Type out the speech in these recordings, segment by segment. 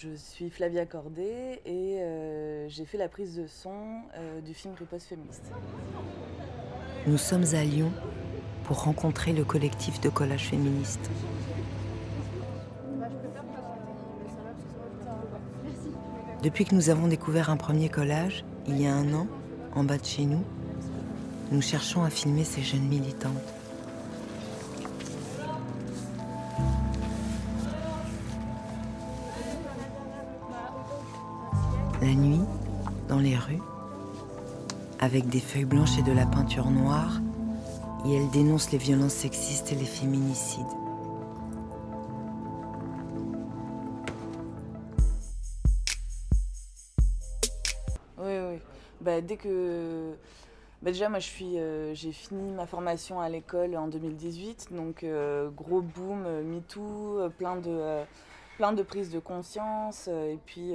Je suis Flavia Cordet et euh, j'ai fait la prise de son euh, du film Riposte féministe. Nous sommes à Lyon pour rencontrer le collectif de collage féministe. Depuis que nous avons découvert un premier collage, il y a un an, en bas de chez nous, nous cherchons à filmer ces jeunes militantes. La nuit, dans les rues, avec des feuilles blanches et de la peinture noire, et elle dénonce les violences sexistes et les féminicides. Oui, oui. Bah, dès que. Bah, déjà, moi, je suis, euh, j'ai fini ma formation à l'école en 2018, donc euh, gros boom, euh, MeToo, plein de, plein de prises de conscience. et puis,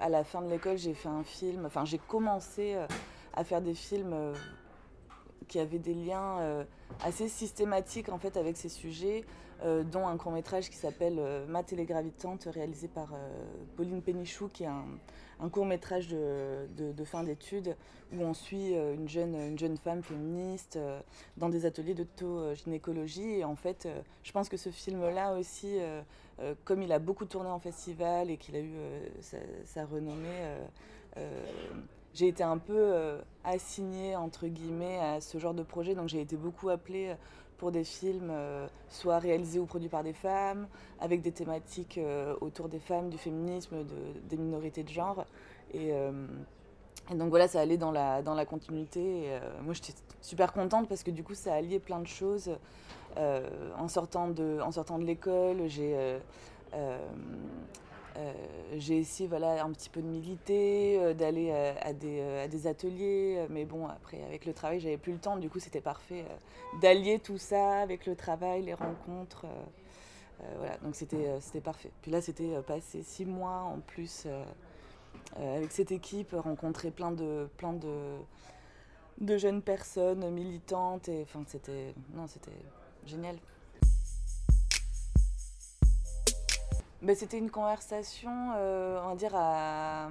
à la fin de l'école, j'ai fait un film. Enfin, j'ai commencé à faire des films qui avaient des liens assez systématiques en fait avec ces sujets, dont un court métrage qui s'appelle Ma télégravitante, réalisé par Pauline Pénichou, qui est un court métrage de, fin d'études où on suit euh, une jeune, une jeune femme féministe euh, dans des ateliers d'auto-gynécologie. Et en fait, euh, je pense que ce film-là aussi, comme il a beaucoup tourné en festival et qu'il a eu sa, renommée, j'ai été un peu assignée, entre guillemets, à ce genre de projet. Donc j'ai été beaucoup appelée pour des films soit réalisés ou produits par des femmes, avec des thématiques autour des femmes, du féminisme, des minorités de genre. Et, donc voilà, ça allait dans la, dans la continuité. moi, j'étais super contente parce que du coup, ça alliait plein de choses. en sortant de, de l'école, j'ai euh, j'ai essayé voilà, un petit peu de militer, euh, d'aller euh, à, des, ateliers, mais bon, après, avec le travail, j'avais plus le temps, du coup, c'était parfait d'allier tout ça avec le travail, les rencontres. voilà, donc c'était parfait. Puis là, c'était passé six mois en plus avec cette équipe, rencontrer plein de, plein de jeunes personnes militantes, et enfin, c'était génial. Ben, c'était une conversation, euh, on va dire, à,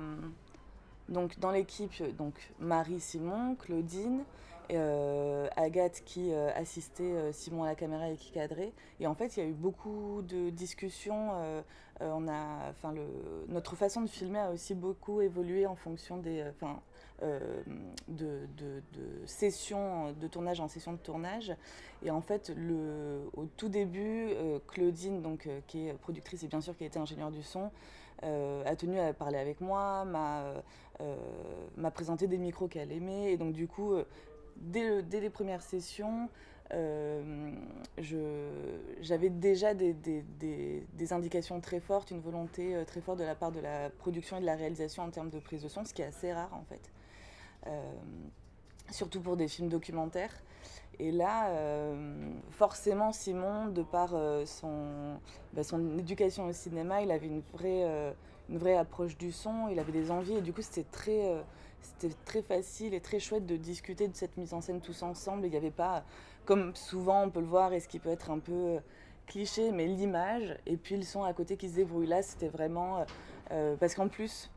donc, dans l'équipe, donc Marie, Simon, Claudine, Agathe qui euh, assistait Simon à la caméra et qui cadrait. Et en fait, il y a eu beaucoup de discussions. notre façon de filmer a aussi beaucoup évolué en fonction des, euh, de, de, sessions de tournage en session de tournage. Et en fait, au tout début, euh, Claudine, donc, euh, qui est productrice et bien sûr qui été ingénieure du son, a tenu à parler avec moi, m'a présenté des micros qu'elle aimait. Et donc du coup, dès, dès les premières sessions, j'avais déjà des, indications très fortes, une volonté très forte de la part de la production et de la réalisation en termes de prise de son, ce qui est assez rare en fait. Euh, surtout pour des films documentaires. Et là, euh, forcément, Simon, de par euh, son, bah, son éducation au cinéma, il avait une vraie, une vraie approche du son, il avait des envies, et du coup, c'était très, c'était très facile et très chouette de discuter de cette mise en scène tous ensemble. Il n'y avait pas, comme souvent on peut le voir, et ce qui peut être un peu cliché, mais l'image, et puis le son à côté qui se débrouille. Là, c'était vraiment. parce qu'en plus,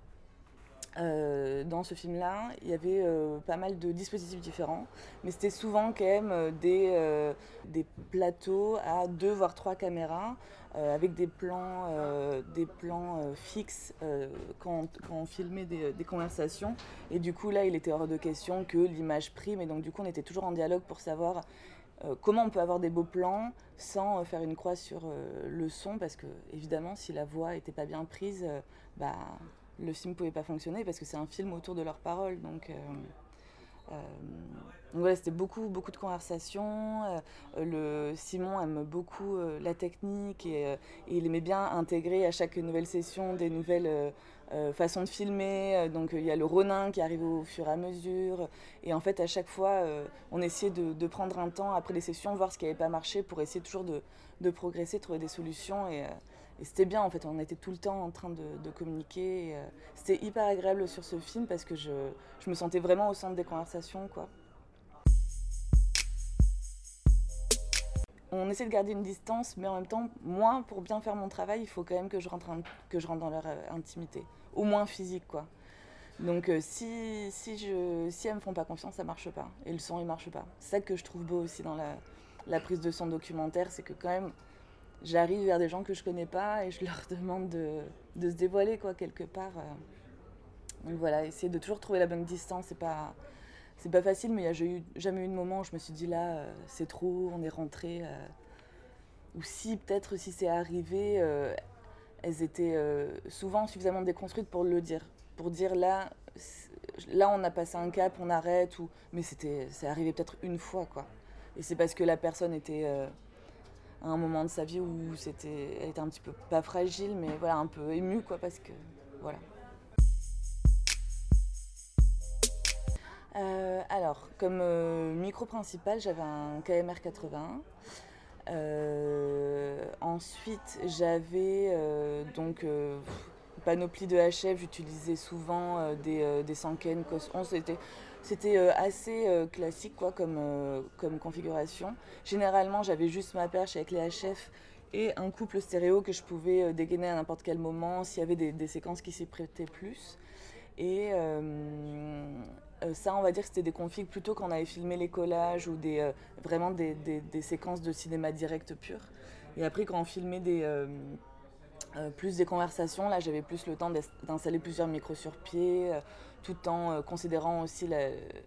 euh, dans ce film-là, il y avait euh, pas mal de dispositifs différents, mais c'était souvent quand même euh, des, plateaux à deux voire trois caméras, avec des plans, des plans fixes quand, quand, on filmait des, des, conversations. Et du coup, là, il était hors de question que l'image prime, et donc du coup, on était toujours en dialogue pour savoir comment on peut avoir des beaux plans sans faire une croix sur le son, parce que évidemment, si la voix n'était pas bien prise, bah le film pouvait pas fonctionner parce que c'est un film autour de leurs paroles. Donc, euh, euh, voilà, c'était beaucoup, beaucoup de conversations. Euh, le, Simon aime beaucoup la technique et, il aimait bien intégrer à chaque nouvelle session des nouvelles façons de filmer. Donc il y a le Ronin qui arrive au fur et à mesure. Et en fait, à chaque fois, on essayait de, prendre un temps après les sessions, voir ce qui n'avait pas marché pour essayer toujours de, de progresser, trouver des solutions. Et, et c'était bien en fait, on était tout le temps en train de, communiquer. Euh, c'était hyper agréable sur ce film parce que je, je, me sentais vraiment au centre des conversations. quoi. on essaie de garder une distance, mais en même temps, moi, pour bien faire mon travail, il faut quand même que je rentre, que je rentre dans leur intimité, au moins physique, quoi. Donc si, si, je, si elles me font pas confiance, ça marche pas. Et le son, il marche pas. C'est ça que je trouve beau aussi dans la prise de son documentaire, c'est que quand même, j'arrive vers des gens que je connais pas et je leur demande de, de se dévoiler, quoi, quelque part. Donc voilà, essayer de toujours trouver la bonne distance, c'est pas, c'est pas facile, mais il n'y a jamais eu de moment où je me suis dit là, euh, c'est trop, on est rentré. Euh. ou si, peut-être, si c'est arrivé, euh, elles étaient souvent suffisamment déconstruites pour le dire. Pour dire là, là on a passé un cap, on arrête, ou... mais c'était, c'est arrivé peut-être une fois, quoi. Et c'est parce que la personne était à un moment de sa vie où c'était, elle était un petit peu, pas fragile, mais voilà, un peu émue, quoi, parce que, voilà. Euh, alors, comme euh, micro principal, j'avais un KMR 81. Euh, ensuite, j'avais donc panoplie de HF. J'utilisais souvent des, des Sanken COS 11. C'était assez classique quoi, comme, comme configuration. Généralement, j'avais juste ma perche avec les HF et un couple stéréo que je pouvais dégainer à n'importe quel moment s'il y avait des, séquences qui s'y prêtaient plus. Et, euh, ça, on va dire que c'était des configs plutôt quand on avait filmé les collages ou des, euh, vraiment des, séquences de cinéma direct pur. Et après, quand on filmait des, euh, plus des conversations, là, j'avais plus le temps d'installer plusieurs micros sur pied, tout en considérant aussi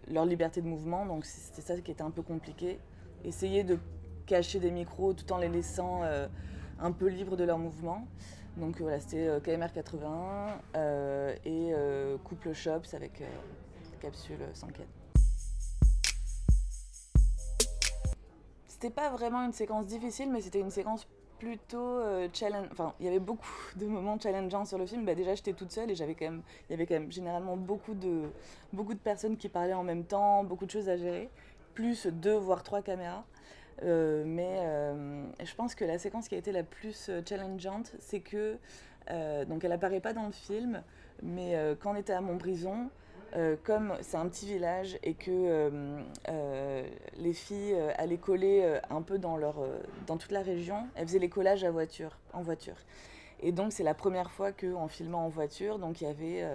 leur liberté de mouvement. Donc, c'était ça qui était un peu compliqué. Essayer de cacher des micros tout en les laissant un peu libres de leur mouvement. Donc voilà, c'était KMR 81 et Couple Shops avec capsule sans quête. C'était pas vraiment une séquence difficile, mais c'était une séquence plutôt euh, challenge. Enfin, il y avait beaucoup de moments challengeants sur le film. Bah, déjà, j'étais toute seule et j'avais quand même, il y avait quand même généralement beaucoup de, beaucoup de personnes qui parlaient en même temps, beaucoup de choses à gérer, plus deux voire trois caméras. Euh, mais euh, je pense que la séquence qui a été la plus challengeante, c'est que donc elle apparaît pas dans le film, mais quand on était à Montbrison, euh, comme c'est un petit village et que euh, euh, les filles allaient coller un peu dans, leur, dans toute la région, elles faisaient les collages à voiture, en voiture. Et donc c'est la première fois qu'en filmant en voiture, donc il y avait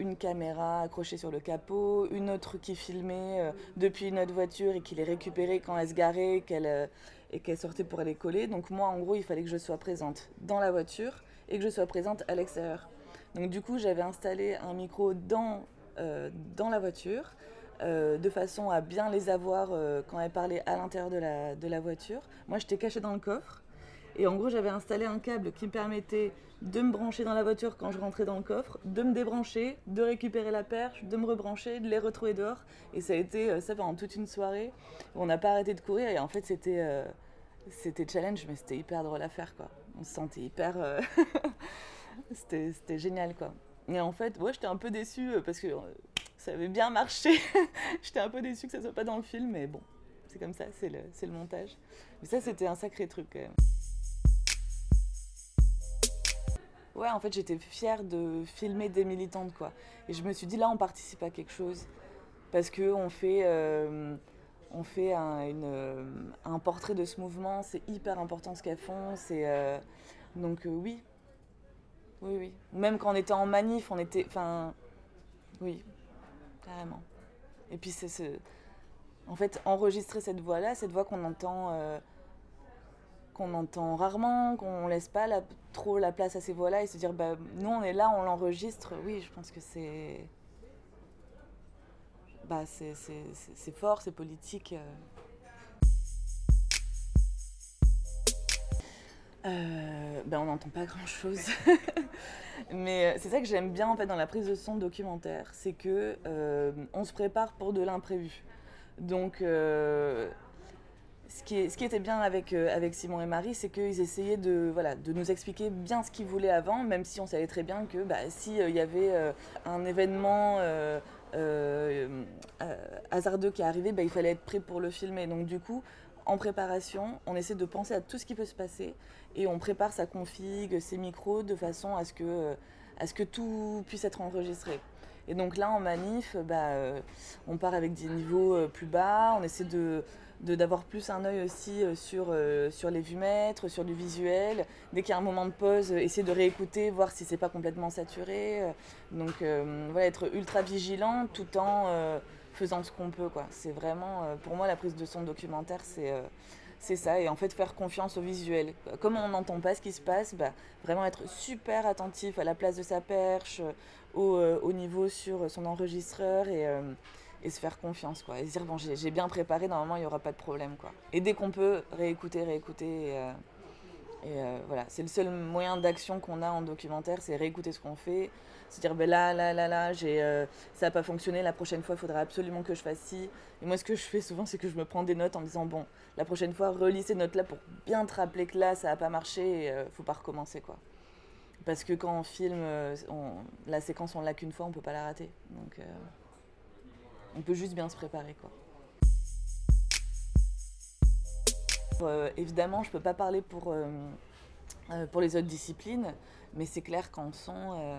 une caméra accrochée sur le capot, une autre qui filmait depuis une autre voiture et qui les récupérait quand elle se garait qu'elle, et qu'elle sortait pour aller coller. Donc moi en gros il fallait que je sois présente dans la voiture et que je sois présente à l'extérieur. Donc du coup j'avais installé un micro dans dans la voiture, euh, de façon à bien les avoir euh, quand elles parlaient à l'intérieur de la, de la voiture. Moi, j'étais cachée dans le coffre. Et en gros, j'avais installé un câble qui me permettait de me brancher dans la voiture quand je rentrais dans le coffre, de me débrancher, de récupérer la perche, de me rebrancher, de les retrouver dehors. Et ça a été ça pendant toute une soirée. On n'a pas arrêté de courir et en fait, c'était c'était challenge, mais c'était hyper drôle à faire quoi. On se sentait hyper. c'était génial quoi. Et en fait, ouais, j'étais un peu déçue euh, parce que euh, ça avait bien marché. j'étais un peu déçue que ça soit pas dans le film, mais bon, c'est comme ça, c'est le, le montage. Mais ça, c'était un sacré truc quand même. Ouais, en fait, j'étais fière de filmer des militantes, quoi. Et je me suis dit, là, on participe à quelque chose. Parce qu'on fait, euh, on fait un, un, portrait de ce mouvement, c'est hyper important ce qu'elles font. Donc, oui, oui, oui. Même quand on était en manif, on était. Enfin. Oui, carrément. Et puis, c'est ce. En fait, enregistrer cette voix-là, cette voix qu'on entend. Euh, qu'on entend rarement, qu'on laisse pas trop la place à ces voix-là et se dire, bah, nous, on est là, on l'enregistre. Oui, je pense que c'est. Bah, c'est fort, c'est politique. Euh. Euh, ben on n'entend pas grand chose. Mais euh, c'est ça que j'aime bien en fait dans la prise de son documentaire, c'est que euh, on se prépare pour de l'imprévu. Donc ce, qui ce, qui était bien avec, avec Simon et Marie, c'est qu'ils essayaient de, voilà, de nous expliquer bien ce qu'ils voulaient avant, même si on savait très bien que bah, s'il y avait un événement hasardeux qui arrivait, bah, il fallait être prêt pour le filmer. Donc du coup, en préparation, on essaie de penser à tout ce qui peut se passer et on prépare sa config, ses micros de façon à ce que, à ce que tout puisse être enregistré. Et donc là, en manif, bah, on part avec des niveaux plus bas, on essaie de d'avoir plus un œil aussi sur, sur les vumètres, sur du visuel. Dès qu'il y a un moment de pause, essayer de réécouter, voir si c'est pas complètement saturé. Donc voilà, être ultra vigilant tout en faisant ce qu'on peut. C'est vraiment, pour moi, la prise de son documentaire, c'est c'est ça, et en fait faire confiance au visuel. Comme on n'entend pas ce qui se passe, bah, vraiment être super attentif à la place de sa perche, au, euh, au niveau sur son enregistreur et, euh, et, se faire confiance. Quoi. Et se dire, bon, j'ai bien préparé, normalement il n'y aura pas de problème. Quoi. Et dès qu'on peut, réécouter, réécouter. Euh, et voilà, c'est le seul moyen d'action qu'on a en documentaire, c'est réécouter ce qu'on fait, se dire ben là, là, là, là, euh, ça n'a pas fonctionné, la prochaine fois, il faudra absolument que je fasse ci. Et moi, ce que je fais souvent, c'est que je me prends des notes en me disant, bon, la prochaine fois, relis ces notes-là pour bien te rappeler que là, ça n'a pas marché et euh, faut pas recommencer, quoi. Parce que quand on filme, euh, la séquence, on l'a qu'une fois, on peut pas la rater. Donc, on peut juste bien se préparer, quoi. Évidemment, je peux pas parler pour, pour les autres disciplines. Mais c'est clair qu'en son, euh,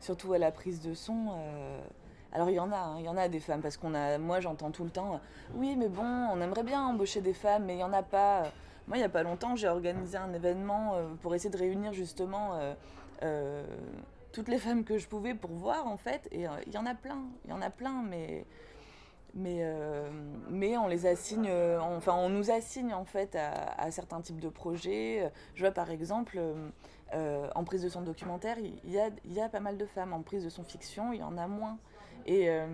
surtout à la prise de son, euh, alors il y en a, hein, il y en a des femmes parce qu'on a, moi j'entends tout le temps, oui mais bon, on aimerait bien embaucher des femmes, mais il y en a pas. Moi il y a pas longtemps j'ai organisé un événement euh, pour essayer de réunir justement toutes les femmes que je pouvais pour voir en fait, et il y en a plein, il y en a plein, mais mais, mais on les assigne, enfin on nous assigne en fait à, certains types de projets. Je vois par exemple euh, en prise de son documentaire, il y, a, il y, a, pas mal de femmes. En prise de son fiction, il y en a moins. Et, euh,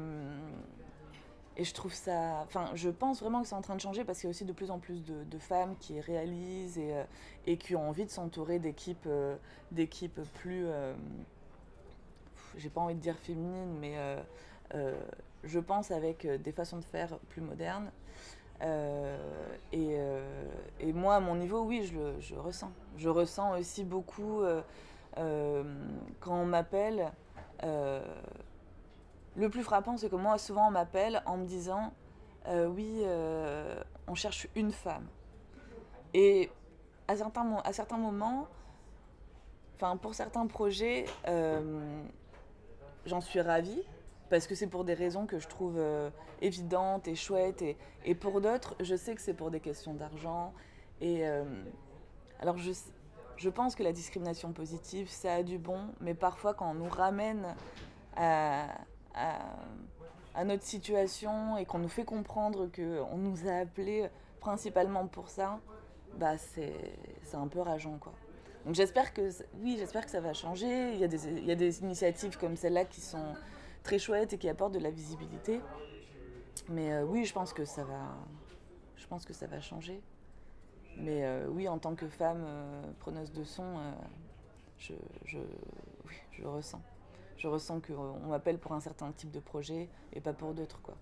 et je trouve ça. Enfin, je pense vraiment que c'est en train de changer parce qu'il y a aussi de plus en plus de, femmes qui réalisent et, euh, et, qui ont envie de s'entourer d'équipes d'équipes plus. J'ai pas envie de dire féminines, mais je pense avec des façons de faire plus modernes. Euh, et, euh, et, moi, à mon niveau, oui, je le ressens. Je ressens aussi beaucoup euh, quand on m'appelle. le plus frappant, c'est que moi, souvent, on m'appelle en me disant Oui, on cherche une femme. Et à certains, moments, pour certains projets, j'en suis ravie parce que c'est pour des raisons que je trouve euh, évidentes et chouettes. Et, pour d'autres, je sais que c'est pour des questions d'argent. Et euh, alors, je, je pense que la discrimination positive, ça a du bon, mais parfois, quand on nous ramène à, à, notre situation et qu'on nous fait comprendre qu'on nous a appelés principalement pour ça, bah c'est un peu rageant, quoi. Donc j'espère que, oui, j'espère que ça va changer. Il y a des, il y a des initiatives comme celle-là qui sont très chouette et qui apporte de la visibilité. Mais euh, oui, je pense que ça va, je pense que ça va changer. Mais euh, oui, en tant que femme euh, preneuse de son, je, je, oui, je ressens. Je ressens qu'on m'appelle pour un certain type de projet et pas pour d'autres, quoi.